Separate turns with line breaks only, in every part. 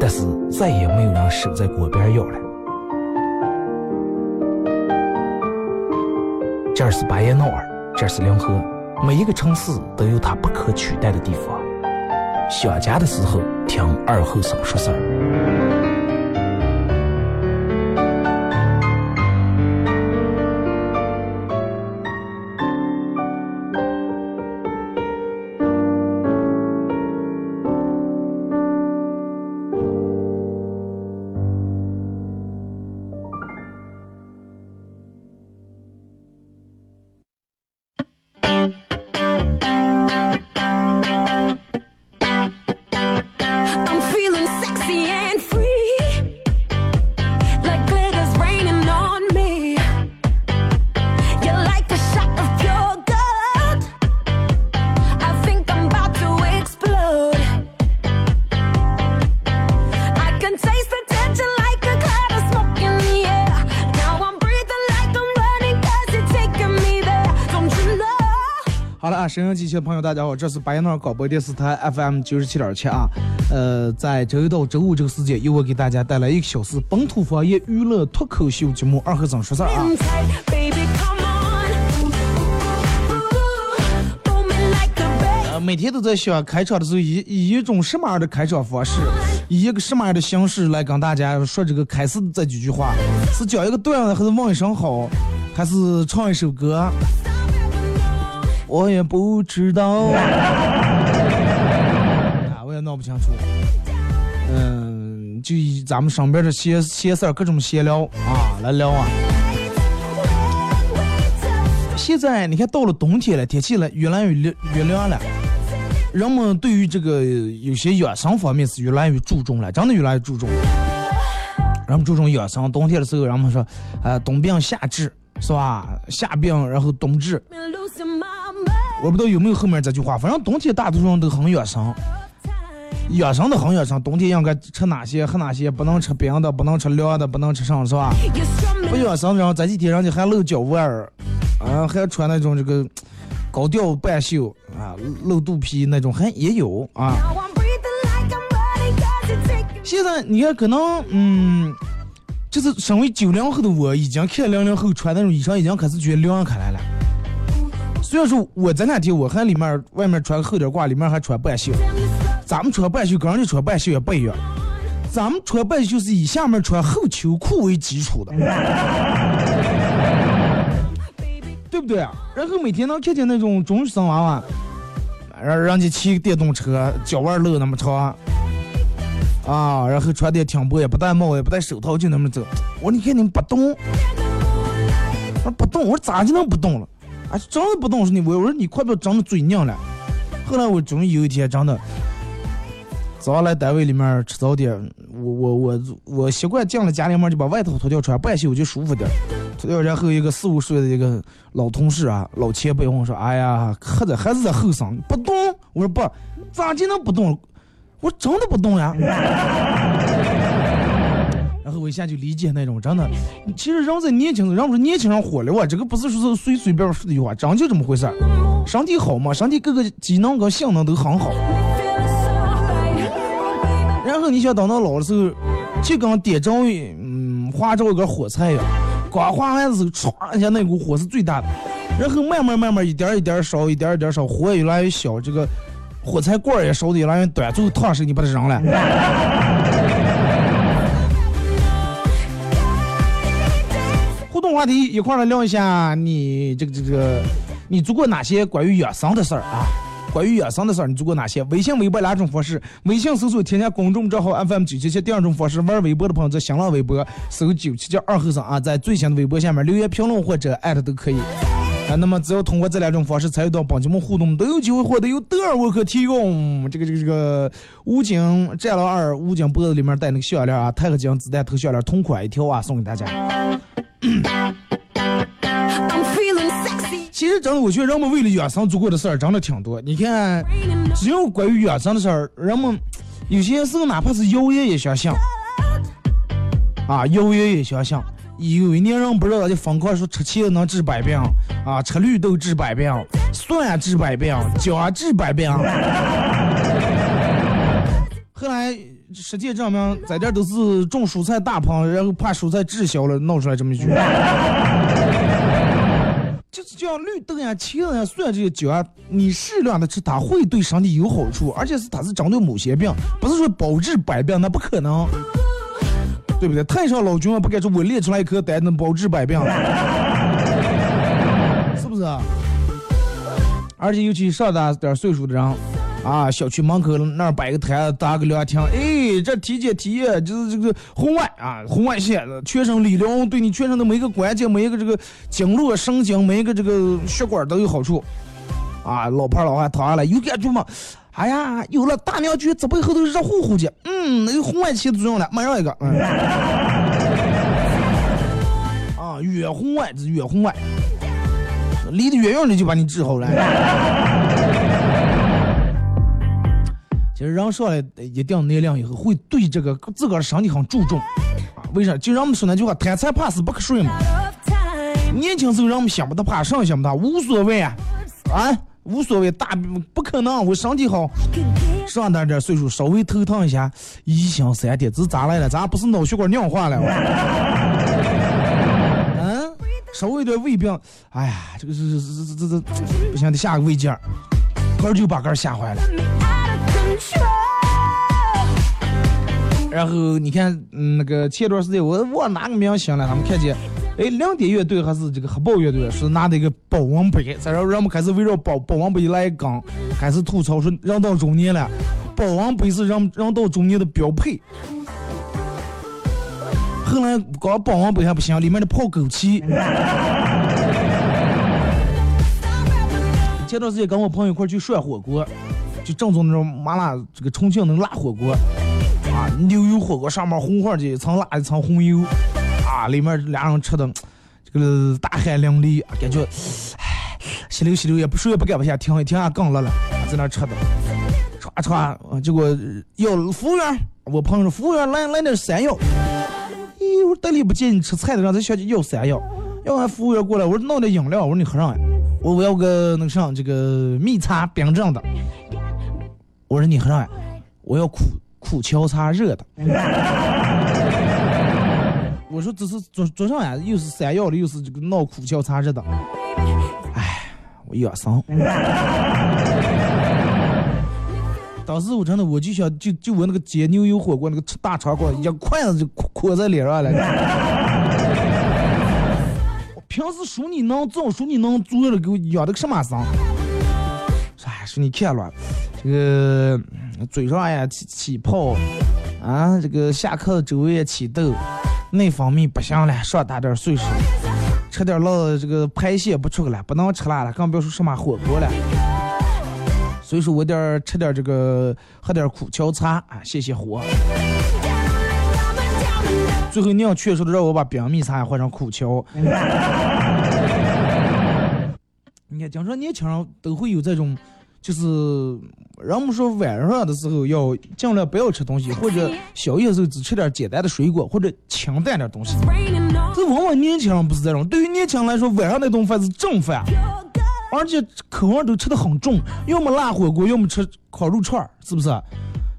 但是再也没有人守在锅边要了。这儿是巴彦淖尔，这儿是临河，每一个城市都有它不可取代的地方。想家的时候，听二后生说事儿。
收音机器的朋友，大家好，这是白彦淖尔广播电视台 FM 九十七点七啊。呃，在周一到周五这个时间，由我给大家带来一个小时本土方言娱乐脱口秀节目《二和尚说事儿》啊。每天都在想开场的时候以以一种什么样的开场方式，以一个什么样的形式来跟大家说这个开始这几句话，是讲一个段子，还是问一声好，还是唱一首歌？我也不知道，啊，我也闹不清楚。嗯，就以咱们上边的闲闲事儿，各种闲聊啊来聊啊。现在你看到了冬天了，天气了越来越凉越凉了，人们对于这个有些养生方面是越来越注重了，真的越来越注重。人们注重养生，冬天的时候，人们说，呃，冬病夏治是吧？夏病然后冬治。我不知道有没有后面这句话，反正冬天大多数人都很养生，养生的很养生。冬天应该吃哪些，喝哪些，不能吃冰的，不能吃凉的，不能吃上，是吧？不养生，然后这几天人家还露脚腕儿，啊，还穿那种这个高调半袖啊，露肚皮那种，还也有啊。现在你看，可能嗯，就是身为九零后的我，已经看零零后穿那种衣裳，已经开始觉得凉快来了。虽然说我这两天我还里面外面穿厚点褂，里面还穿半袖。咱们穿半袖跟人家穿半袖也不一样。咱们穿半袖是以下面穿厚秋裤为基础的，对不对啊？然后每天能看见那种中学生娃娃，让人家骑电动车，脚腕露那么长，啊，然后穿的也挺薄，也不戴帽，也不戴手套，就那么走。我说你看你们不动，说不动，我说咋就能不动了？啊，真的不动是你我我说你快不要长得嘴硬了。后来我终于有一天真的，早上来单位里面吃早点，我我我我习惯进了家里面就把外头脱掉穿，半袖就舒服点。脱掉然后一个四五岁的一个老同事啊，老前辈，我说哎呀，还在还是在后生不动。我说不，咋就能不动？我真的不动呀。然后我一下就理解那种真的，其实人在年轻，人不是年轻人火了哇，这个不是说是随随便说的一句话，真就这么回事儿。身体好嘛，身体各个机能跟性能都很好。然后你想等到老的时候，就跟点着嗯划着一根火柴一样，刚划完的时候唰一下那股火是最大的，然后慢慢慢慢一点一点烧，一点一点烧，火越来越小，这个火柴棍也烧的越来越短，最后烫时你把它扔了。话题一块来聊一下，你这个这个，你做过哪些关于养生的事儿啊？关于养生的事儿，你做过哪些？微信、微博两种方式，微信搜索添加公众账号 FM 九七七。第二种方式，玩微博的朋友在新浪微博搜九七七二后生啊，在最新的微博下面留言评论或者艾特都可以。啊，那么只要通过这两种方式参与到本节目互动，都有机会获得由德尔沃克提供这个这个这个武警战狼二武警脖子里面带那个项链啊，钛合金子弹头项链同款一条啊，送给大家。其实真的，我觉得人们为了养生做过的事儿真的挺多。你看，只要关于养生的事儿，人们有些时候哪怕是谣言也相信啊，谣言也相信。有一年人不知道就疯狂说吃茄子能治百病啊，吃绿豆治百病，蒜治百病，姜治百病。后来实际证明，在这都是种蔬菜大棚，然后怕蔬菜滞销了，闹出来这么一句。就是叫绿豆呀、茄子呀、蒜这些酒啊，你适量的吃，它会对身体有好处，而且是它是针对某些病，不是说包治百病，那不可能，对不对？太上老君不该说我列出来一颗丹能包治百病，是不是？而且尤其上大点岁数的人。啊，小区门口那儿摆个摊，搭个凉亭，哎，这体检体验就是这个红外啊，红外线，全身理疗，对你全身的每一个关节、每一个这个经络、神经、每一个这个血管都有好处。啊，老婆老汉躺下来有感觉吗？哎呀，有了，大娘觉这背后都热乎乎的，嗯，那个红外线作用了，马上一个，嗯。啊，远红外是远红外，离得远远的就把你治好了。人上来一定年龄以后，会对这个自个儿身体很注重。为啥？就让我们说那句话，贪财怕死不可睡嘛。年轻时候让我们想不他怕，上想不他无所谓啊，啊，无所谓，大不可能，我身体好。上点点岁数，稍微头疼一下，一想三天，这咋来了？咱不是脑血管硬化了？嗯，稍微有点胃病，哎呀，这个是这这这这不行，得下个胃镜，根就把根吓坏了。然后你看，嗯，那个前段时间我忘哪个明星了，他们看见，哎，亮点乐队还是这个黑豹乐队，是拿的一个保温杯，然后人们开始围绕保保温杯来讲，开始吐槽说，人到中年了，保温杯是人人到中年的标配。后来搞保温杯还不行，里面的泡枸杞。前段时间跟我朋友一块去涮火锅。就正宗那种麻辣，这个重庆那辣火锅，啊，牛油火锅上面红花的一层辣一层红油，啊，里面俩人吃的，这个大汗淋漓，感觉，唉，吸溜吸溜也不谁也不敢往下停，一停下更热了，在那吃的，唰唰，结果要服务员，我朋友说服务员来来点山药，咦，我得力不见你吃菜的人，这小姐要山药，要完服务员过来，我说弄点饮料，我说你喝上呀，我我要个那个啥，这个蜜茶冰镇的。我说你喝啥呀？我要苦苦荞茶热的。我说这是做做啥呀？又是山药的，又是这个闹苦荞茶热的。哎，我养生。当时我真的我就想就就我那个煎牛油火锅那个大长锅，一筷子就磕在脸上了。平时说你能做，说你能做了，给我养的个什么生？哎，说你看了。这个嘴上呀起起泡，啊，这个下课周围也起痘，内分泌不行了，上大点岁数，吃点辣这个排泄不出来，不能吃辣了，更别说什么火锅了。所以说我点吃点这个，喝点苦荞茶啊，泄泄火。最后你要劝说的让我把冰蜜茶换成苦荞。你看，经常年轻人都会有这种，就是人们说晚上的时候要尽量不要吃东西，或者宵夜时候只吃点简单的水果或者清淡点东西。这往往年轻人不是这种，对于年轻人来说，晚上那顿饭是正饭。而且口味都吃的很重，要么辣火锅，要么吃烤肉串是不是？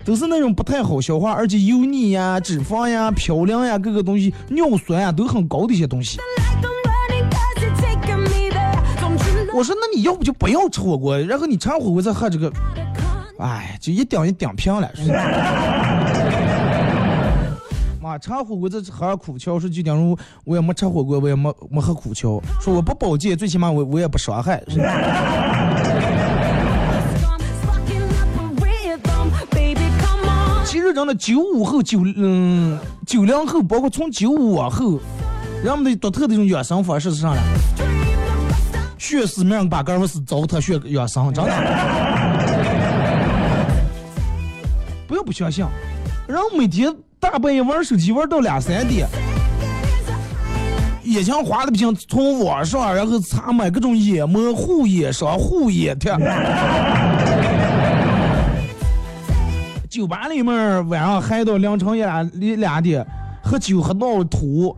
都是那种不太好消化，而且油腻呀、脂肪呀、嘌呤呀，各个东西、尿酸呀都很高的一些东西。我说，那你要不就不要吃火锅，然后你吃火锅再喝这个，哎，就一顶一顶平了。妈，吃火锅这喝苦荞，说就假如我也没吃火锅，我也没没喝苦荞，说我不保健，最起码我我也不伤害。其实真的，九五后、九嗯九零后，包括从九五往后，人们的独特的这种养生方式是啥呢？血死命把杆儿是糟蹋血养生，真的。不要不相信，人每天。大半夜玩手机玩到两三点，眼睛花的不行，从网上然后查买各种眼膜、护眼霜、护眼贴。酒吧里面晚上嗨到凌晨一两一两点，喝酒喝闹吐，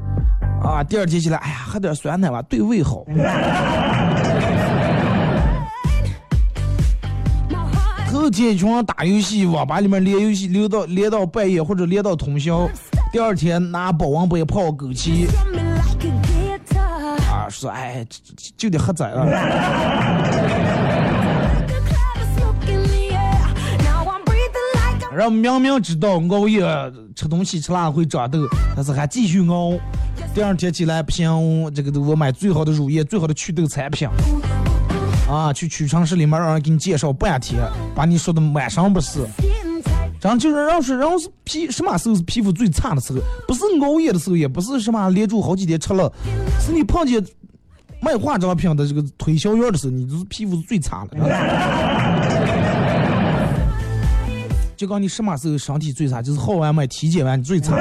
啊，第二天起来，哎呀，喝点酸奶吧，对胃好。后天上打游戏，网吧里面连游戏连到连到半夜或者连到通宵，第二天拿保温杯泡枸杞，啊，说哎就得喝宰了。然后明明知道熬夜吃东西吃辣会长痘，但是还继续熬。第二天起来不行，这个我买最好的乳液，最好的祛痘产品。啊，去屈臣氏里面让人给你介绍半天，把你说的满身不是。真就是让说，人是皮什么时候是皮肤最差的时候？不是熬夜的时候，也不是什么连住好几天吃了，是你碰见卖化妆品的这个推销员的时候，你就是皮肤是最差的。就告诉你什么时候身体最差，就是好完买体检完最差。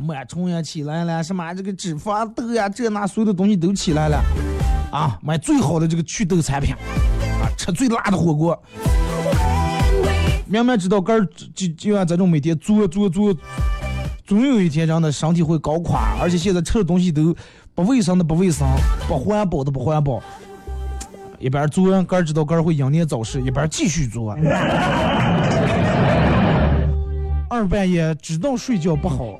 螨虫也起来了，什么这个脂肪痘呀，这那所有的东西都起来了，啊，买最好的这个祛痘产品，啊，吃最辣的火锅，明明知道肝儿就就像这种每天做做做，总有一天让的身体会搞垮，而且现在吃的东西都不卫生的不卫生，不环保的不环保，一边做个儿知道肝儿会英年早逝，一边继续做，二半夜知道睡觉不好。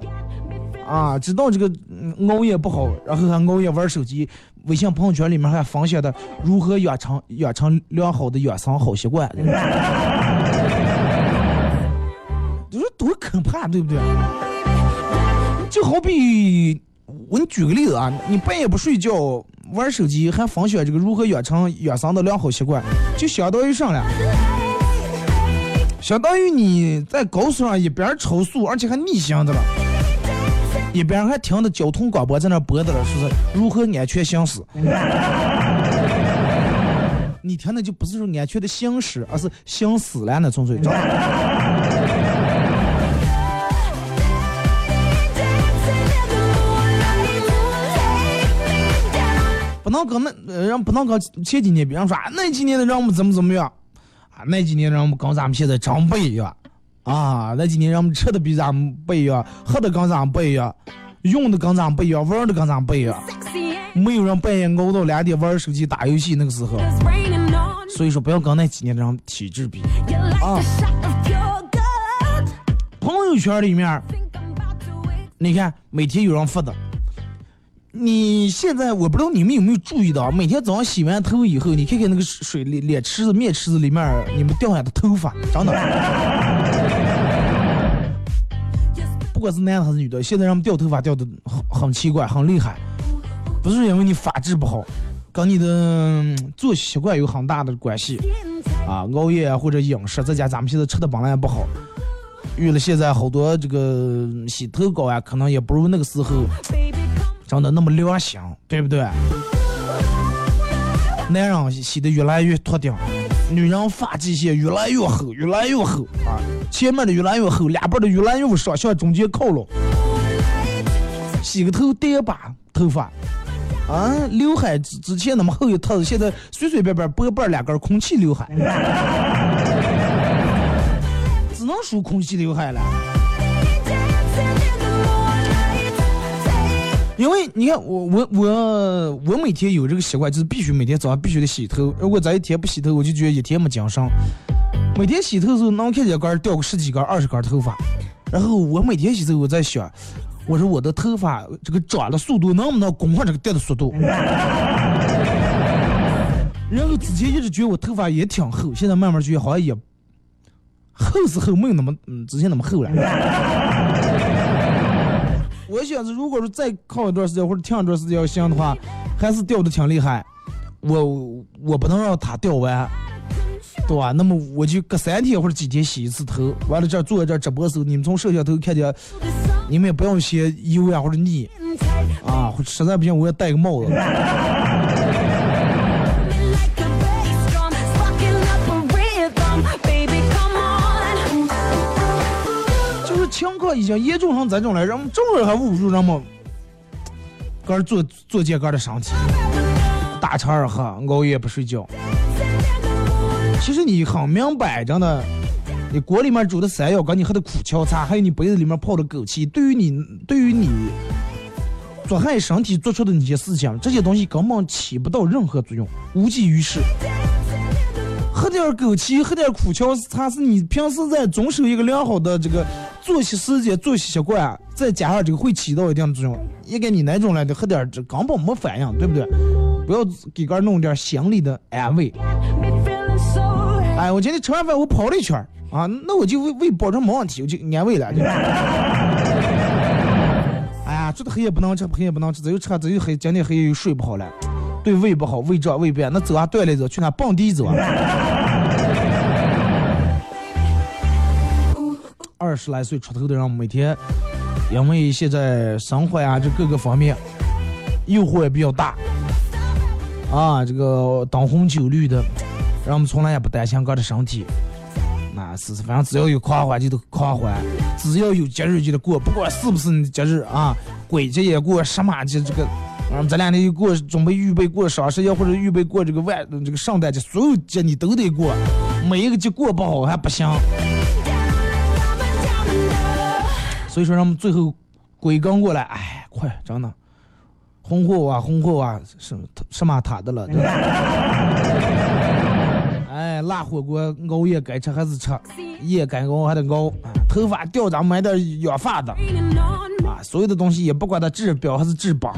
啊，知道这个熬夜不好，然后还熬夜玩手机，微信朋友圈里面还分享的如何养成养成良好的养生好习惯，你说多可怕，对不对？就好比我，你举个例子啊，你半夜不睡觉玩手机，还分享这个如何养成养生的良好习惯，就相当于啥了？相当于你在高速上一边超速，而且还逆行的了。一边还听着交通广播在那播的了，说是如何安全行驶。你听的就不是说安全的行驶，而是行驶了那纯粹。不能跟那人不能跟前几年别人说啊那几年的人们怎么怎么样啊，那几年人们跟咱们现在真不一样。啊，那几年人们吃的比咱们不一样，喝的跟咱们不一样，用的跟咱们不一样，玩的跟咱们不一样。没有人半夜熬到两点玩手机打游戏那个时候，所以说不要跟那几年的人体质比啊。朋友圈里面，你看每天有人发的，你现在我不知道你们有没有注意到，每天早上洗完头以后，你看看那个水里脸池子、面池子里面，你们掉下的头发，真的。不管是男的还是女的，现在人们掉头发掉的很很奇怪，很厉害，不是因为你发质不好，跟你的作息习惯有很大的关系。啊，熬夜或者饮食，再加咱们现在吃的本来也不好，遇了现在好多这个洗头膏啊，可能也不如那个时候长得那么良心，对不对？男人洗的越来越秃顶，女人发际线越来越厚，越来越厚啊，前面的越来越厚，两边的越来越少，向中间靠拢。洗个头叠把头发，啊，刘海之之前那么厚一套，现在随随便便拨拨两根空气刘海，只能属空气刘海了。因为你看我我我我每天有这个习惯，就是必须每天早上必须得洗头。如果咱一天不洗头，我就觉得一天没精神。每天洗头的时候，能看见根掉个十几根、二十根头发。然后我每天洗头，我在想，我说我的头发这个长的速度能不能跟上这个掉的速度？然后之前一直觉得我头发也挺厚，现在慢慢觉得好像也厚是厚，没有那么嗯之前那么厚了。我想着，如果说再靠一段时间或者停一段时间要行的话，还是掉的挺厉害。我我不能让它掉完，对吧？那么我就隔三天或者几天洗一次头。完了这坐在这直播时候，你们从摄像头看见，你们也不用嫌油呀或者腻啊，实在不行我也戴个帽子。况已经严重成这种了，人们众人还侮辱人们，个做做健个的身体，大吃二喝，熬夜不睡觉。其实你很明白，真的，你锅里面煮的山药，跟你喝的苦荞茶，还有你杯子里面泡的枸杞，对于你，对于你，做害身体做出的那些事情，这些东西根本起不到任何作用，无济于事。喝点枸杞，喝点苦荞茶，是你平时在遵守一个良好的这个作息时间、作息习惯，再加上这个会起到一定的作用。也给你那种来的喝点这根本没反应，对不对？不要给个弄点心理的安慰。哎，我今天吃完饭我跑了一圈啊，那我就胃胃保证没问题，我就安慰了。哎呀，这的黑夜不能吃，黑夜不能吃，只有吃，只有黑，今天黑夜又睡不好了。对胃不好，胃胀胃变，那走啊锻炼走，去那蹦迪走啊。十来岁出头的人，每天因为现在生活呀，这各个方面诱惑也比较大啊，这个灯红酒绿的，人们从来也不担心个的身体。那是反正只要有狂欢就得狂欢，只要有节日就得过，不管是不是你的节日啊，鬼节也过，什么节这个。嗯，这两天又过，准备预备过双十一或者预备过这个万这个圣诞节，所有节你都得过，每一个节过不好还不行。所以说，让我们最后归根过来，哎，快，真的，红火啊，红火啊，什什么他的了？哎，辣火锅熬夜该吃还是吃，夜该熬还得熬。头发掉咱买点养发的，啊，所有的东西也不管它治标还是治本。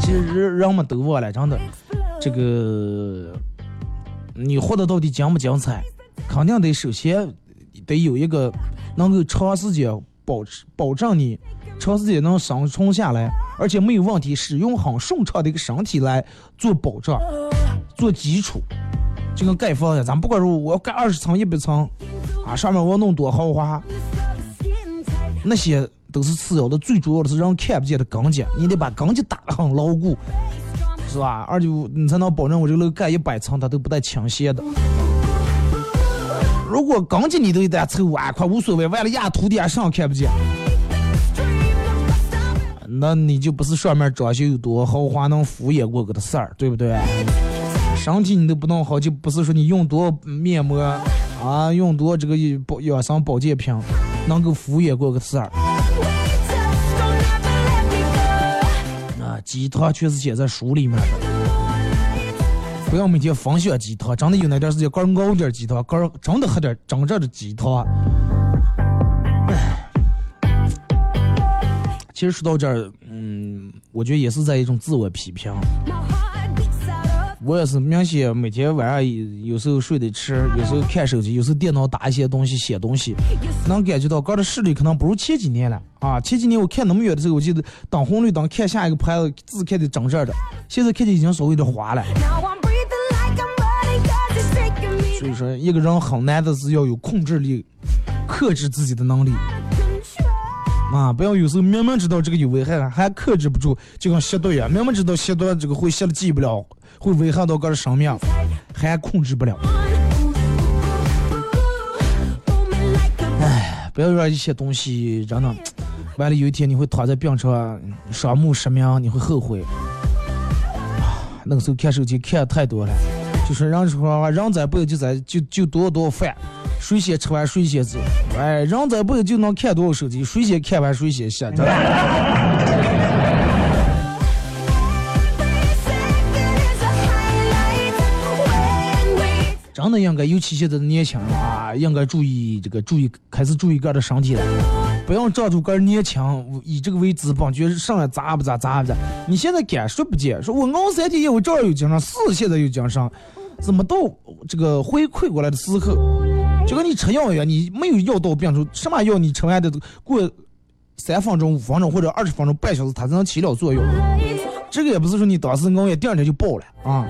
其实人们都忘了，真的，这个你活得到底精不精彩，肯定得首先得有一个能够长时间保持保证你长时间能生存下来，而且没有问题，使用很顺畅的一个身体来做保障、做基础。就跟盖房子，咱不管说我要盖二十层、一百层，啊，上面我要弄多豪华，那些。都是次要的，最主要的是人看不见的钢筋，你得把钢筋打得很牢固，是吧？而且你才能保证我这个楼盖一百层它都不带倾斜的。如果钢筋你都一旦凑万块无所谓，完了压土地上看不见，那你就不是上面装修有多豪华能敷衍过个的事儿，对不对？身体你都不弄好，就不是说你用多面膜啊，用多这个保养生保健品能够敷衍过个事儿。那鸡汤全是写在书里面的，不要每天分享鸡汤。真的有那段时间，刚熬点鸡汤，个真的喝点真正的鸡汤。其实说到这儿，嗯，我觉得也是在一种自我批评。我也是明显每天晚上有时候睡得迟，有时候看手机，有时候电脑打一些东西写东西，能感觉到哥的视力可能不如前几年了啊！前几年我看那么远的时候，我记得等红绿灯看下一个牌子字看的整正的，现在看的已经稍微有点花了。
所以说，一个人很难的是要有控制力、克制自己的能力。啊，不要有时候明明知道这个有危害，还克制不住，就跟吸毒一样，明明知道吸毒这个会吸了戒不了，会危害到个人生命，还控制不了。哎，不要让一些东西真的，完了有一天你会躺在病床，双目失明，你会后悔。啊，那个时候看手机看太多了，就是人说人在不就在就就多多饭。谁先吃完谁先走，哎，人在不就能看多少手机？谁先看完谁先下。真的 应该，尤其现在的年轻人啊，应该注意这个，注意开始注意个人的身体了，不要仗着个人年轻，以这个为资本，觉得上来咋不咋咋不咋。你现在敢说不见，说我熬三天夜，我照样有精神，是现在有精神，怎么到这个回馈过来的时候？就跟你吃药一样，你没有药到病除，什么药你吃完的过三分钟、五分钟或者二十分钟、半小时，它才能起了作用。这个也不是说你当时熬夜第二天就爆了啊，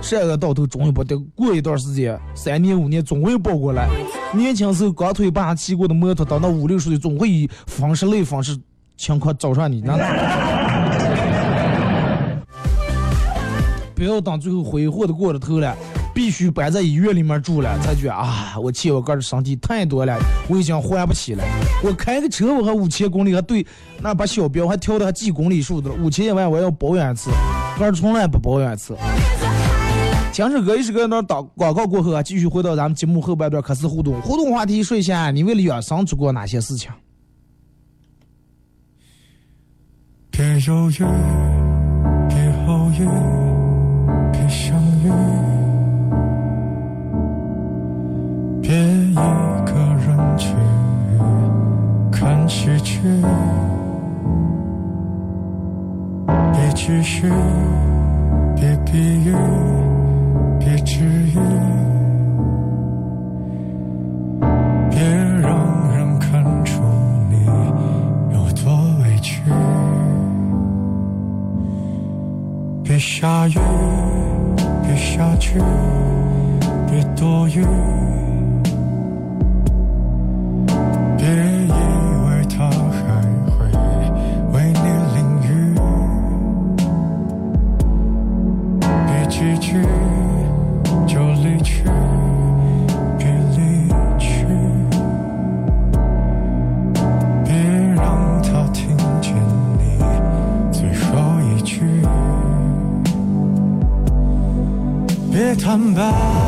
这个到头终于不得过一段时间，三年五年总会爆过来。年轻时候刚腿把骑过的摩托，等到五六十岁总会以方式类方式情况找上你。那 不要等最后挥霍的过了头了。必须搬在医院里面住了，才觉啊，我欠我哥的身体太多了，我已经还不起了。我开个车我还五千公里，还对那把小标还调的还记公里数的，五千一万我要保养一次，哥从来不保养一次。听首歌一首歌那打广告过后啊，继续回到咱们节目后半段，开始互动。互动话题说一下，你为了养生做过哪些事情？别犹豫，别后悔，别相遇。别一个人去看喜剧，别继续，别比喻，别治愈，别让人看出你有多委屈，别下雨，别下去，别多雨。坦白，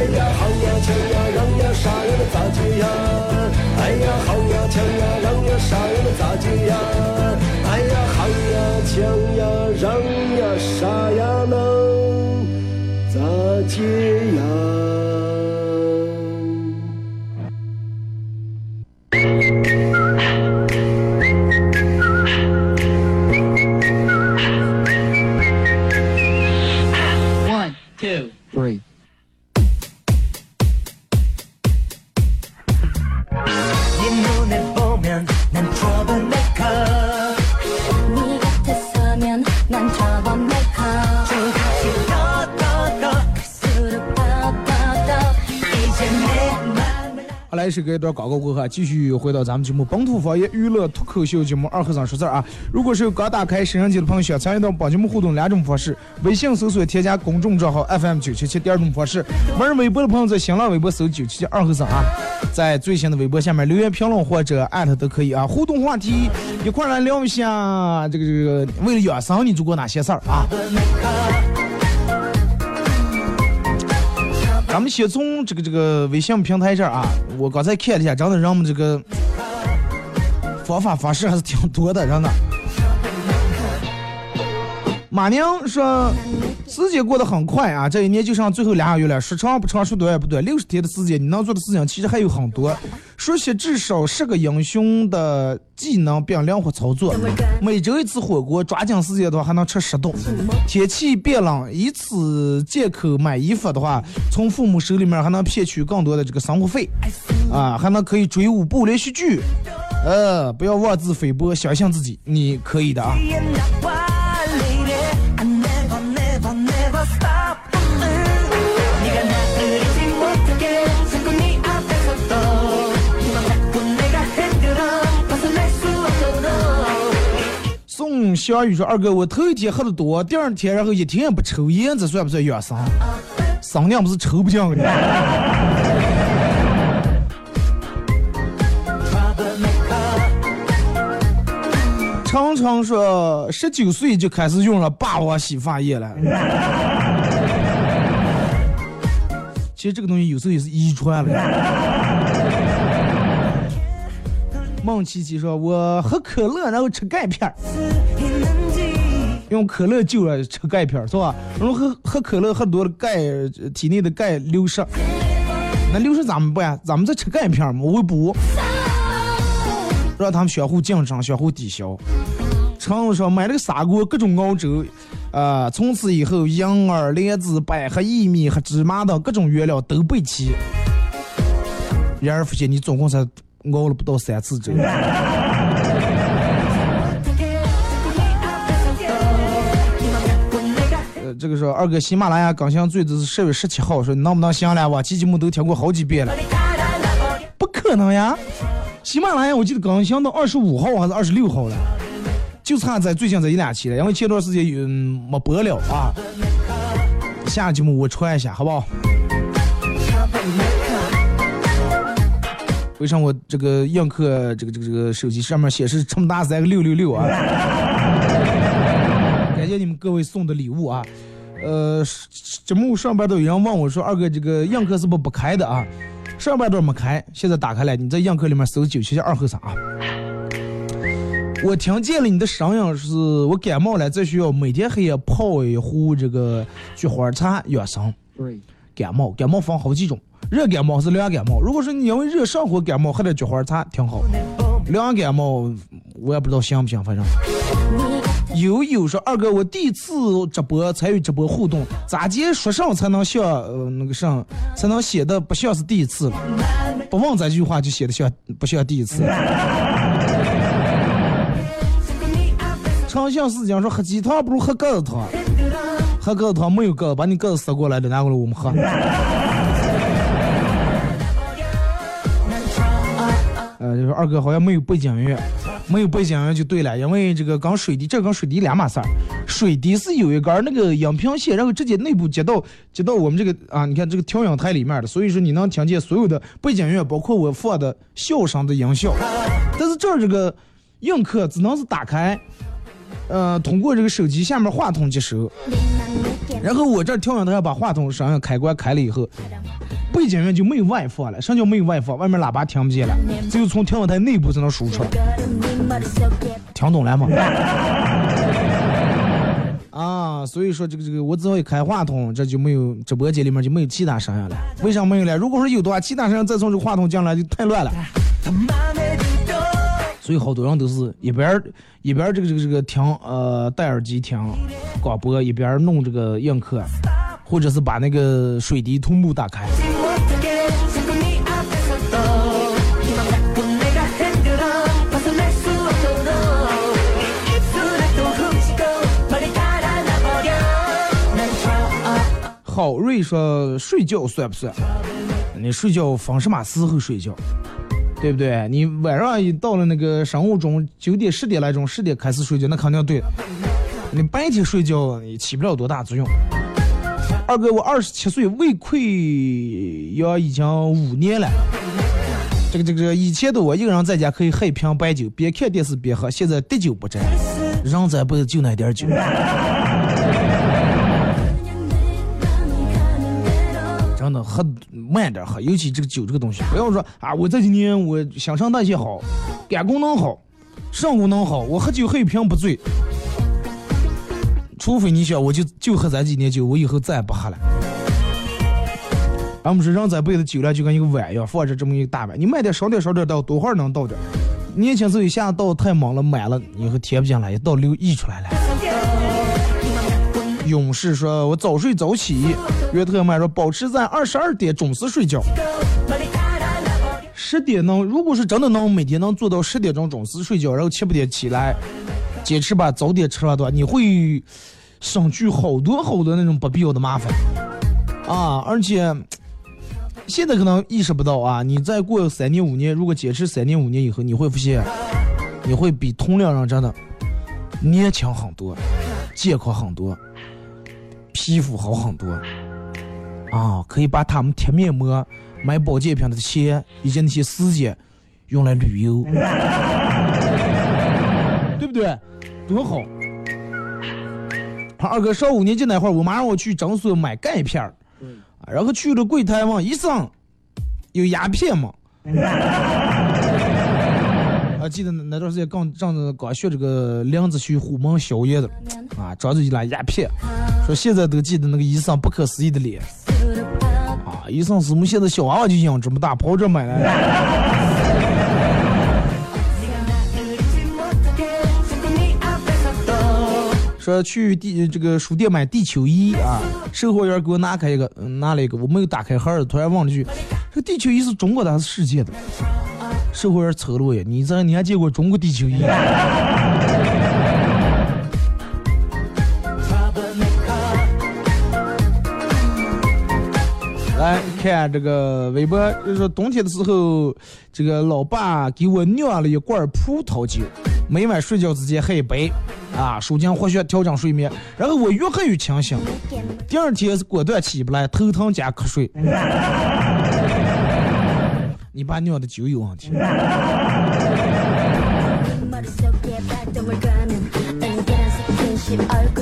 哎
呀，好呀，强呀，让呀，啥呀，那咋接呀？哎呀，好呀，强呀，让呀，啥呀，那咋接呀？哎呀，好呀，强呀，让呀，啥呀，那
咋接？呀
是隔一段广告过后，继续回到咱们节目本土方言娱乐脱口秀节目二和尚说事儿啊！如果是有刚打开摄像机的朋友，想参与到本节目互动两种方式：微信搜索添加公众账号 FM 九七七；第二种方式，玩微博的朋友在新浪微博搜九七七二和尚啊，在最新的微博下面留言评论或者艾特都可以啊！互动话题一块来聊一下这个这个，为了养生你做过哪些事儿啊？咱们先从这个这个微信平台这儿啊，我刚才看了一下，真的人们这个方法方式还是挺多的，真的。马宁说，时间过得很快啊，这一年就剩最后两个月了，说长不长，说短也不短，六十天的时间，你能做的事情其实还有很多。熟悉至少十个英雄的技能并灵活操作，每周一次火锅，抓紧时间的话还能吃十顿。天气变冷，以此借口买衣服的话，从父母手里面还能骗取更多的这个生活费，啊，还能可以追五部连续剧，呃，不要妄自菲薄，相信自己，你可以的啊。小雨说：“二哥，我头一天喝的多，第二天然后一天也不抽烟，这算不算养生？生娘不是抽不进的。”常常说，十九岁就开始用了霸王洗发液了。其实这个东西有时候也是遗传了。孟琪琪说：“我喝可乐，然后吃钙片，用可乐救了吃钙片，是吧？然后喝喝可乐喝多了钙，体内的钙流失，那流失咋么办？咱们再吃钙片嘛，我补，让他们相互竞争，相互抵消。常子说买了个砂锅，各种熬粥，啊，从此以后银耳、莲子、百合、薏米和芝麻等各种原料都备齐。然而发现你总共才。”熬了不到三次粥。这个说二哥，喜马拉雅更新最的是十月十七号，说能不能行了？往期节目都听过好几遍了。不可能呀！喜马拉雅我记得更新到二十五号还是二十六号了，就差在最近这一两期了，因为前段时间有没播了啊。下节目我穿一下，好不好？为啥我这个映客这个这个这个手机上面显示这么大三个六六六啊？感谢你们各位送的礼物啊！呃，节目上班都有人问我说：“二哥，这个映客是不不开的啊？”上半段没开，现在打开了，你在映客里面搜九七七二后啥？我听见了你的声音，是我感冒了，在学校每天黑夜泡一壶这个菊花茶养生。对，感冒感冒分好几种。热感冒是凉感冒，如果说你因为热上火感冒，喝点菊花茶挺好。凉感冒我也不知道行不行，反正。有有说二哥，我第一次直播参与直播互动，咋接说上才能像呃那个上才能写的不像是第一次？不忘这句话就写的像不像第一次？长相思讲说喝鸡汤不如喝鸽子汤，喝鸽子汤没有鸽子，把你鸽子杀过来的拿过来我们喝。呃，就是二哥好像没有背景音乐，没有背景音乐就对了，因为这个跟水滴，这跟水滴两码事儿。水滴是有一根儿那个音频线，然后直接内部接到接到我们这个啊，你看这个调音台里面的，所以说你能听见所有的背景音乐，包括我放的笑声的音效。但是这儿这个映客只能是打开，呃，通过这个手机下面话筒接收，然后我这儿调音台把话筒声音开关开了以后，背景音就没有外放了。什么叫没有外放？外面喇叭听不见了，只有从调音台内部才能输出来。听懂了吗？啊，所以说这个这个，我只要一开话筒，这就没有直播间里面就没有其他声音了。为啥没有了？如果说有的话，其他声音再从这个话筒进来就太乱了。所以好多人都是一边一边这个这个这个听呃戴耳机听广播，一边弄这个映客，或者是把那个水滴同步打开。好瑞说睡觉算不算？你睡觉分什么时候睡觉？对不对？你晚上一到了那个生物钟九点十点来钟，十点开始睡觉，那肯定对。你白天睡觉也起不了多大作用。二哥，我二十七岁，胃溃疡已经五年了。这个这个以前的我一个人在家可以喝一瓶白酒，边看电视边喝，现在滴酒不沾，人在不就那点酒。真的喝慢点喝，尤其这个酒这个东西，不要说啊，我这几年我想上代谢好，肝功能好，肾功能好，我喝酒喝一瓶不醉。除非你想，我就就喝咱几年酒，我以后再也不喝了。俺们说人这辈子酒量就跟一个碗一样，放着这么一个大碗，你慢点少点少点倒，多会儿能倒点。年轻时候一下倒太猛了，满了以后填不进来，一倒流溢出来了。勇士说：“我早睡早起。”约特曼说：“保持在二十二点准时睡觉。十点能，如果是真的能每天能做到十点钟准时睡觉，然后七八点起来，坚持把早点吃了的话，你会省去好多好多那种不必要的麻烦啊！而且现在可能意识不到啊，你再过三年五年，如果坚持三年五年以后，你会发现，你会比同龄人真的年轻很多，健康很多。”皮肤好很多啊！可以把他们贴面膜、买保健品的钱以及那些时间用来旅游，对不对？多好！二哥上五年级那会儿，我妈让我去诊所买钙片儿，然后去了柜台问医生有鸦片吗？啊，记得那段时间刚正子刚学这个梁子学虎门销烟的，啊，张嘴就来鸦片，说现在都记得那个医生不可思议的脸，啊，医生师母现在小娃娃就养这么大，跑这买来。说去地这个书店买地球仪啊，售货员给我拿开一个，拿了一个，我没有打开盒突然问了句：“这个地球仪是中国的还是世界的？”售货员瞅了我眼，你这你还见过中国地球仪？来看这个微博，就是说冬天的时候，这个老爸给我酿了一罐葡萄酒，每晚睡觉之前喝一杯，啊，舒筋活血，调整睡眠。然后我越喝越清醒，第二天是果断起不来，头疼加瞌睡。你爸酿的酒有问题。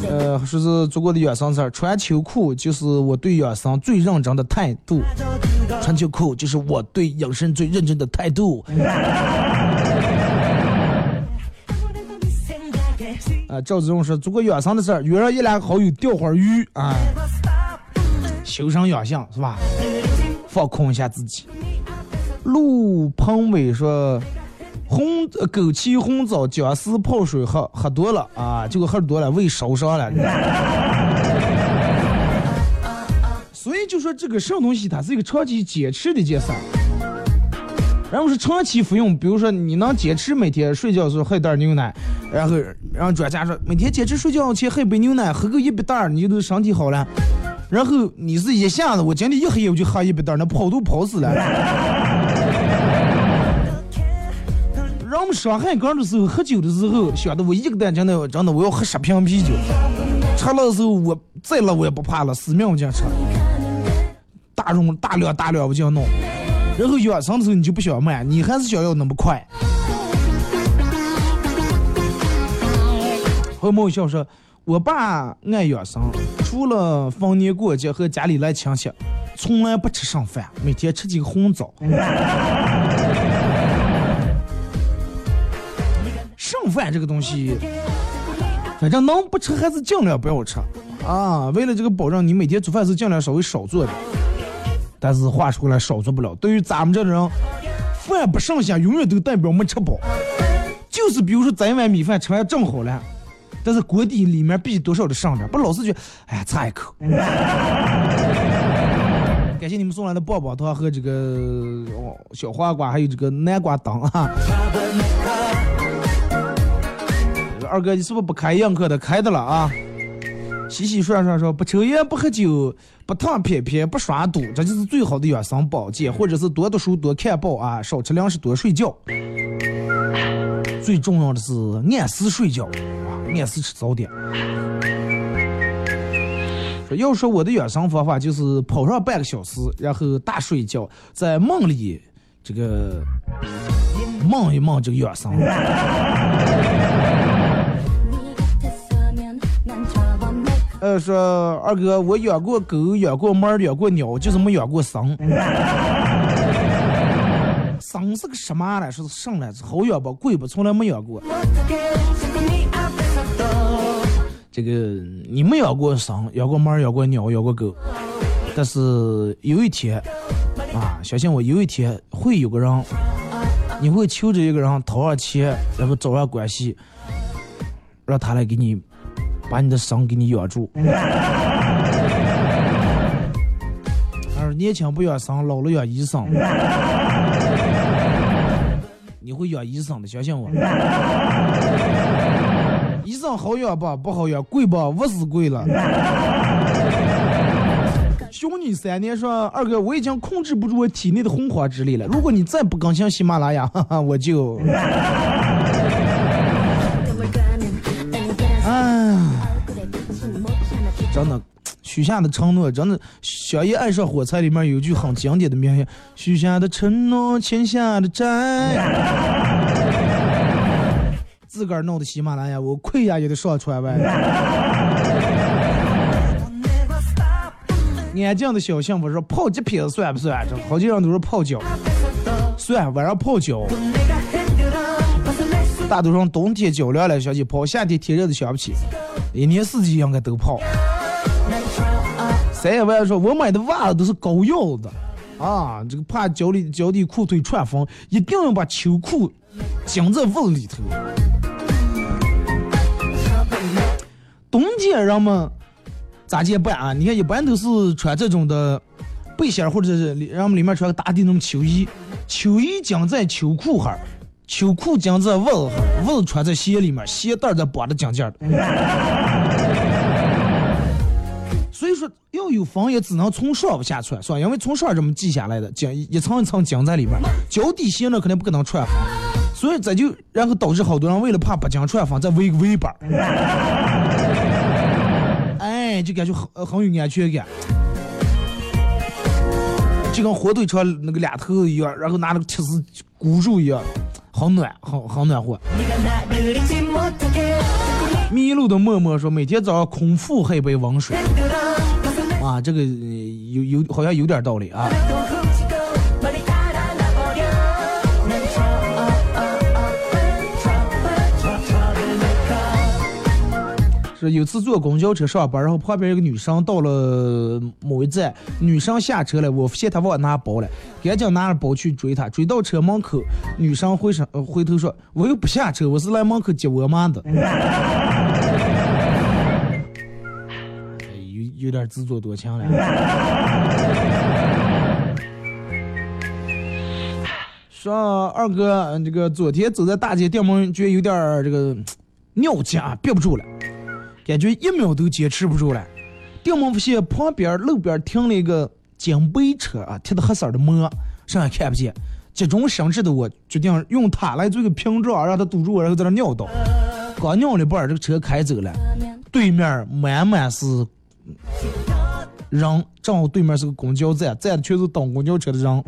呃，说是中国的养生事儿，穿秋裤就是我对养生最认真的态度，穿秋裤就是我对养生最认真的态度。啊，赵子龙说，做个养生的事儿，约上一两个好友钓会儿鱼啊，修身养性是吧？放空一下自己。陆鹏伟说：“红枸杞、红枣、姜丝泡水喝，喝多了啊，结果喝多了，胃烧伤了。所以就说这个什么东西，它是一个长期坚持的一件事。然后是长期服用，比如说你能坚持每天睡觉的时候喝一袋牛奶，然后然后专家说每天坚持睡觉前喝一杯牛奶，喝够一百袋，你就身体好了。然后你是一下子，我今天一黑夜我就喝一百袋，那跑都跑死了。”让我们上海港的时候喝酒的时候，想的我一个单真的真的我要喝十瓶啤酒。吃了的时候我再辣我也不怕了，死命往进吃，大容大量大量往进弄，然后养生的时候你就不想慢，你还是想要那么快。后某笑说，我爸爱养生，除了逢年过节和家里来亲戚，从来不吃剩饭，每天吃几个红枣。剩饭这个东西，反正能不吃还是尽量不要吃啊。为了这个保证你每天做饭是尽量稍微少做点。但是话说回来，少做不了。对于咱们这种人，饭不剩下，永远都代表没吃饱。就是比如说咱一碗米饭吃完正好了，但是锅底里面必须多少的剩点，不老是觉得哎呀差一口。感谢你们送来的棒棒糖和这个哦小黄瓜，还有这个南瓜灯啊。二哥，你是不是不开映客的？开的了啊！洗洗涮涮说不抽烟不喝酒不烫片片不刷赌，这就是最好的养生保健，或者是多读书多看报啊，少吃零食多睡觉。最重要的是按时睡觉啊，按时吃早点。要说我的养生方法就是跑上半个小时，然后大睡一觉，在梦里这个梦一梦这个养生。呃，说二哥，我养过狗，养过猫，养过鸟，就是没养过生。生是个什么来？说是生来好养不？贵不？从来没养过。这个你没养过生，养过猫，养过鸟，养过狗。但是有一天啊，相信我，有一天会有个人，你会求着一个人掏上钱，然后找上关系，让他来给你。把你的伤给你养住。他说年轻不养伤，老了养医生。你会养医生的，相信我。医生好养不？不好养，贵不？我是贵了。兄弟三年说二哥，我已经控制不住我体内的洪荒之力了。如果你再不更新喜马拉雅，哈哈，我就。真的，许下的承诺真的。小叶爱上火柴里面有句很经典的名言：许下的承诺，欠下的债。自个儿弄的喜马拉雅，我亏呀也得上传呗。安静的小幸福说泡几瓶算不算？这好几人都是泡脚，算晚上泡脚。大多数冬天脚凉了想起泡，夏天天热的想不起，一年四季应该都泡。三爷万说，我买的袜子都是高腰的，啊，这个怕脚里脚底裤腿串风，一定要把秋裤紧在袜子里头。冬天人们咋接办啊？你看一般都是穿这种的背心或者是人们里面穿个打底那种秋衣，秋衣紧在秋裤哈，秋裤紧在袜子哈，袜子穿在鞋里面，鞋带再绑的紧紧的。所以说要有风也只能从上往下穿，是吧？因为从上这么系下来的，将一层一层将在里面，脚底鞋呢肯定不可能穿风，所以这就然后导致好多人为了怕不将穿风，再围个围板，哎，就感觉很很有安全感，就跟火腿肠那个俩头一样，然后拿那个铁丝箍住一样，好暖，好好暖和。迷路的默默说：“每天早上空腹喝一杯温水，啊，这个有有好像有点道理啊。”是有次坐公交车上班，然后旁边一个女生到了某一站，女生下车了，我发现她忘拿包了，赶紧拿着包去追她，追到车门口，女生回身回头说：“我又不下车，我是来门口接我妈的。”有有点自作多情了。说二哥，这个昨天走在大街，掉门觉得有点这个尿急啊，憋不住了。感觉一秒都坚持不住了，定门发现旁边路边停了一个金杯车啊，贴的黑色的膜，啥也看不见。急中生智的我决定用它来做个屏障，让它堵住我，然后在那尿道。刚尿了一半，这个车开走了。对面满满是人，正好对面是个公交站，站的全是等公交车的人。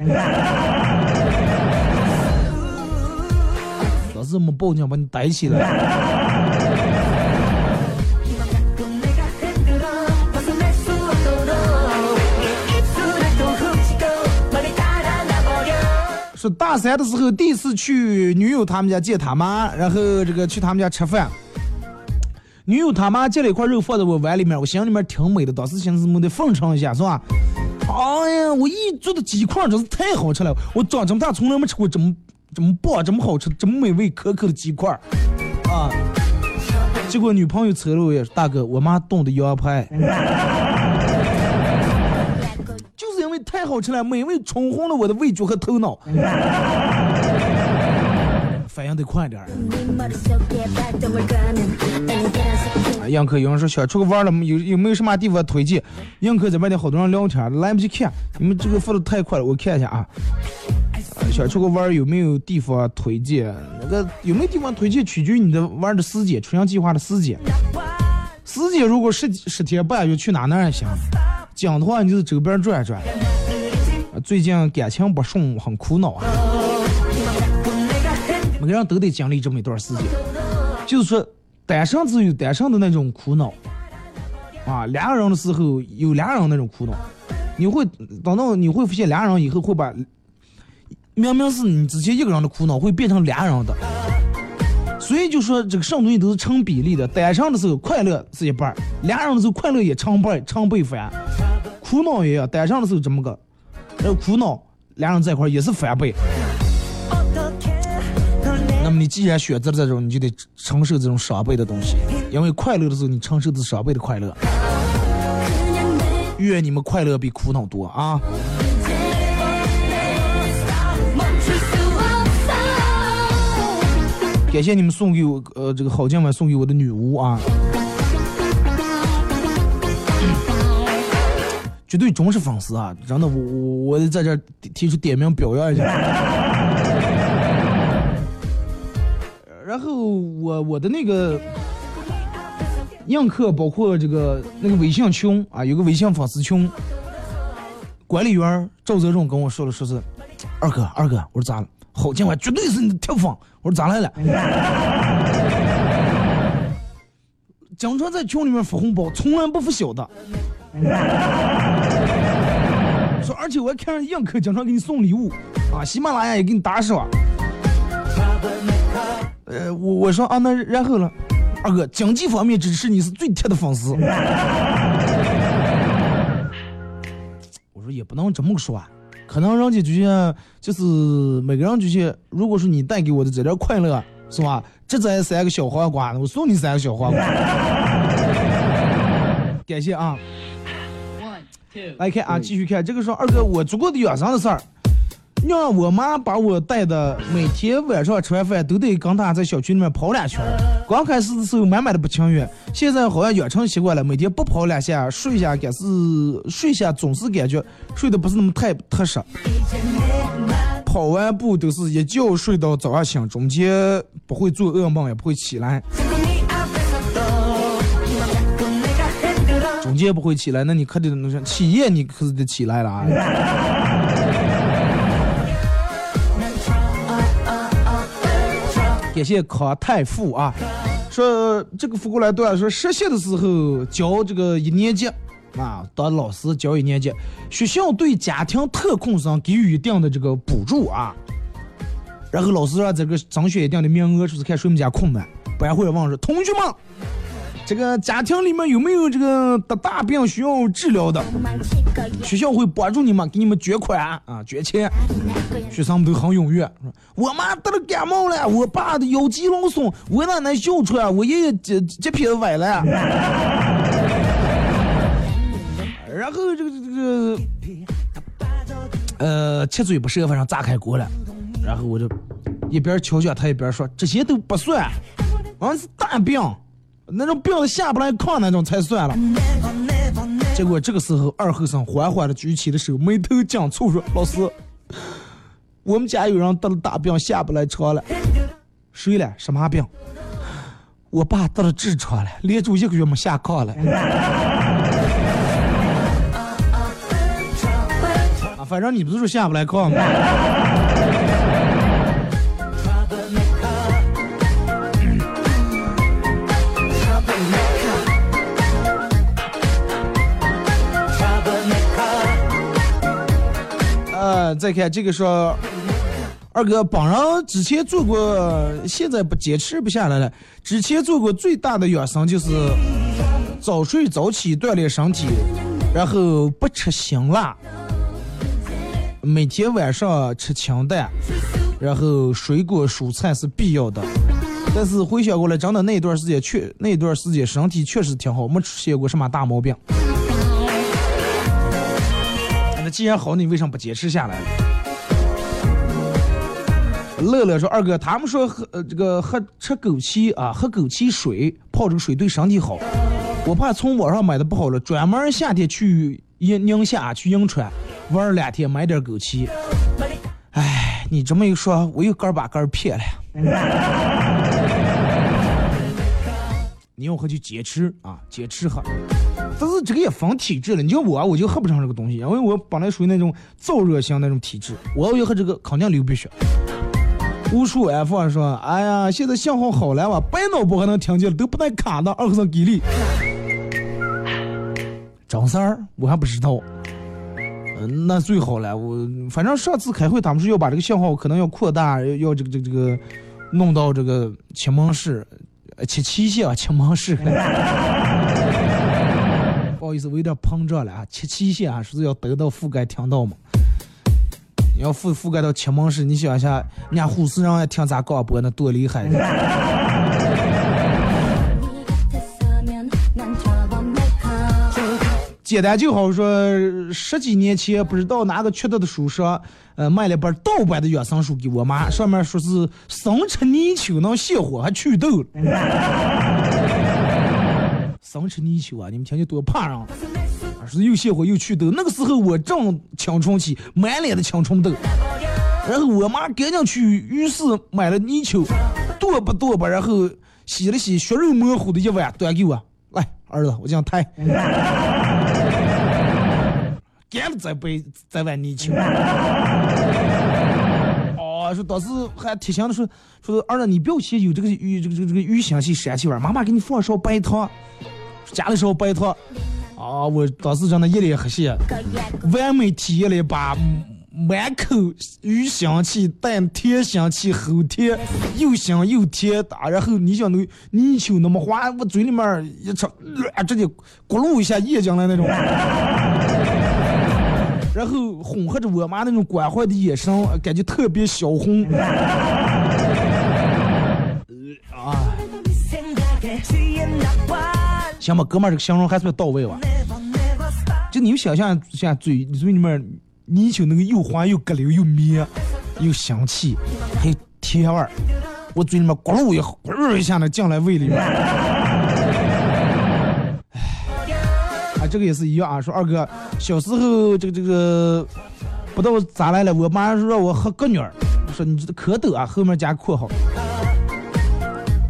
当时我们报警把你逮起来。说大三的时候第一次去女友他们家见他妈，然后这个去他们家吃饭。女友他妈借了一块肉放在我碗里面，我心里面挺美的，当时心思我得奉承一下，是吧？哎呀，我一做的鸡块真是太好吃了，我长这么大从来没吃过这么这么棒、这么好吃、这么美味可口的鸡块啊！结果女朋友吃了我也是，大哥，我妈冻的羊排。太好吃了，美味冲昏了我的味觉和头脑。反应得快点儿。杨科有人说想出去玩了，有有没有什么地方推荐？杨科这边的好多人聊天，来不及看，你们这个发的太快了，我看一下啊。想出去玩有没有地方推荐？那个有没有地方推荐，取决于你的玩的时间，出行计划的时间。时间如果十十天半月去哪哪也行。讲的话，你就是周边转转。最近感情不顺，很苦恼啊。每个人都得经历这么一段时间，就是说单身只有单身的那种苦恼啊，两个人的时候有两人那种苦恼。你会等到你会发现，两人以后会把明明是你之前一个人的苦恼，会变成两人的。所以就说这个什么东西都是成比例的，单身的时候快乐是一半，两人的时候快乐也成倍成倍翻。苦恼也一样，单身的时候这么个，然后苦恼两人在一块也是翻倍。那么你既然选择了这种，你就得承受这种双倍的东西，因为快乐的时候你承受的是双倍的快乐。愿你们快乐比苦恼多啊！感谢你们送给我呃这个好今晚送给我的女巫啊，绝对忠实粉丝啊！真的，我我我在这提出点名表扬一下。然后我我的那个映客，包括这个那个微信群啊，有个微信粉丝群，管理员赵泽荣跟我说了，说是二哥二哥，我说咋了？好家伙绝对是你的铁粉，我说咋来了？经常在群里面发红包，从来不发小的。说而且我还看上映客经常给你送礼物啊，喜马拉雅也给你打赏。呃，我我说啊，那然后呢，二哥，经济方面支持你是最铁的粉丝。我说也不能这么说啊，可能人家就像就是每个人就像，如果说你带给我的这点快乐，是吧？这才三个小黄瓜，我送你三个小黄瓜。感谢啊。来看啊，继续看这个说二哥，我足够的养生的事儿。让我妈把我带的，每天晚上吃完饭都得跟她在小区里面跑两圈。刚开始的时候满满的不情愿，现在好像养成习惯了，每天不跑两下，睡下感是睡下总是感觉睡得不是那么太踏实。跑完步都是一觉睡到早上醒，中间不会做噩梦，也不会起来。中间不会起来，那你可得能起夜，你可是得起来了啊。感谢康太富啊，说这个发过来段说实习的时候教这个一年级啊，当老师教一年级，学校对家庭特困生给予一定的这个补助啊，然后老师让这个争取一定的名额，就是看谁们家困难，班会问说同学们，这个家庭里面有没有这个得大病需要治疗的，学校会帮助你们，给你们捐款啊，捐钱。学生们都很踊跃，我妈得了感冒了，我爸的腰肌劳损，我奶奶哮喘，我爷爷这这皮崴了。然后这个这个，呃，七嘴八舌，反正炸开锅了。然后我就一边瞧瞧他，一边说这些都不算，俺是大病，那种病下不来炕那种才算了。结果这个时候，二后生缓缓的举起了手，眉头紧蹙说：“老师。”我们家有人得了大病，下不来床了。谁了？什么病？我爸得了痔疮了，连住一个月没下炕了。啊，反正你不是说下不来炕吗？再看这个说，二哥本人之前做过，现在不坚持不下来了。之前做过最大的养生就是早睡早起锻炼身体，然后不吃辛辣，每天晚上吃清淡，然后水果蔬菜是必要的。但是回想过来，真的那段时间确那段时间身体确实挺好，没出现过什么大毛病。既然好，你为什么不坚持下来？乐乐说：“二哥，他们说喝呃这个喝吃枸杞啊，喝枸杞水泡这个水对身体好。我怕从网上买的不好了，专门夏天去宁宁夏去银川玩两天，买点枸杞。哎，你这么一说，我又根把根撇了。你要喝就坚持啊，坚持喝。但是这个也分体质了，你像我啊，我就喝不上这个东西，因为我本来属于那种燥热型那种体质，我要喝这个肯定流鼻血。无数 F 说：“哎呀，现在信号好了吧？白脑波还能听见了，都不带卡的，二和尚给力。”张三儿，我还不知道。嗯，那最好了。我反正上次开会，他们说要把这个信号可能要扩大，要要这个这个这个弄到这个青门市，呃，七七县啊，青门市。不好意思，我有点膨胀了啊，七七线啊，是要得到覆盖听到吗？你要覆覆盖到七门市，你想一下，人家护士人也听咱广播，那多厉害！简单就好说，十几年前不知道哪个缺德的书上，呃，买了本盗版的养生书给我妈，上面说是生吃泥鳅能泻火还祛痘。生吃泥鳅啊，你们听见多怕人？是又泻火又祛痘。那个时候我正青春期，满脸的青春痘。然后我妈赶紧去浴室买了泥鳅，剁吧剁吧，然后洗了洗，血肉模糊的一碗端给我，来，儿子，我这样抬。干了再杯再碗泥鳅。哦，说当时还提醒的说说儿子，你不要嫌有这个鱼这个这个这个鱼腥气膻气味，妈妈给你放勺白糖，加了勺白糖。啊，我当时真的一脸黑线，完美体验了一把满口鱼香气、淡甜香气、齁甜又香又甜的。然后你想那个泥鳅那么滑，我嘴里面一吃，啊，直接咕噜一下咽进来那种。然后混合着我妈那种关怀的眼神，感觉特别销魂。啊，行吧，哥们儿，这个形容还算到位吧？就你们想象一下，嘴嘴里面泥鳅那个又滑又咯溜又绵又香气，还有甜味儿，我嘴里面咕噜一咕噜一下子进来胃里面。啊，这个也是一样啊。说二哥小时候这个这个不知道咋来了，我妈说让我喝鸽女儿，说你这个蝌蚪啊，后面加括号。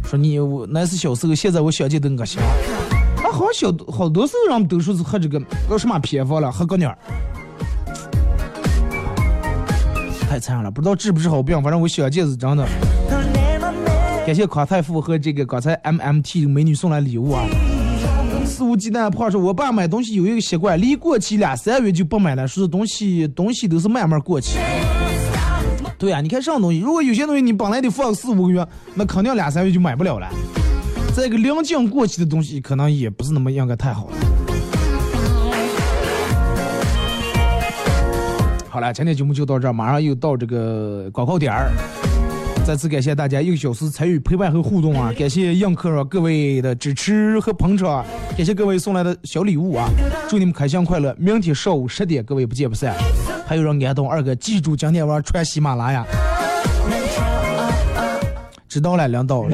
说你我那是小时候，现在我想起都恶心。好像小好多时候人们都说是喝这个叫什么偏方了，喝鸽女儿。太残忍了，不知道治不治好病，反正我想见是真的。感谢康太傅和这个刚才 MMT 美女送来礼物啊。肆无忌惮胖说，我爸买东西有一个习惯，离过期两三月就不买了，说是东西东西都是慢慢过期。对啊，你看什么东西，如果有些东西你本来得放四五个月，那肯定两三月就买不了了。再一个临近过期的东西，可能也不是那么应该太好了。好了，今天节目就到这儿，马上又到这个广告点儿。再次感谢大家一个小时参与陪伴和互动啊！感谢映客各位的支持和捧场，感谢各位送来的小礼物啊！祝你们开心快乐！明天上午十点，各位不见不散。还有人安东二哥，记住今天晚上穿喜马拉雅。知道了，领导。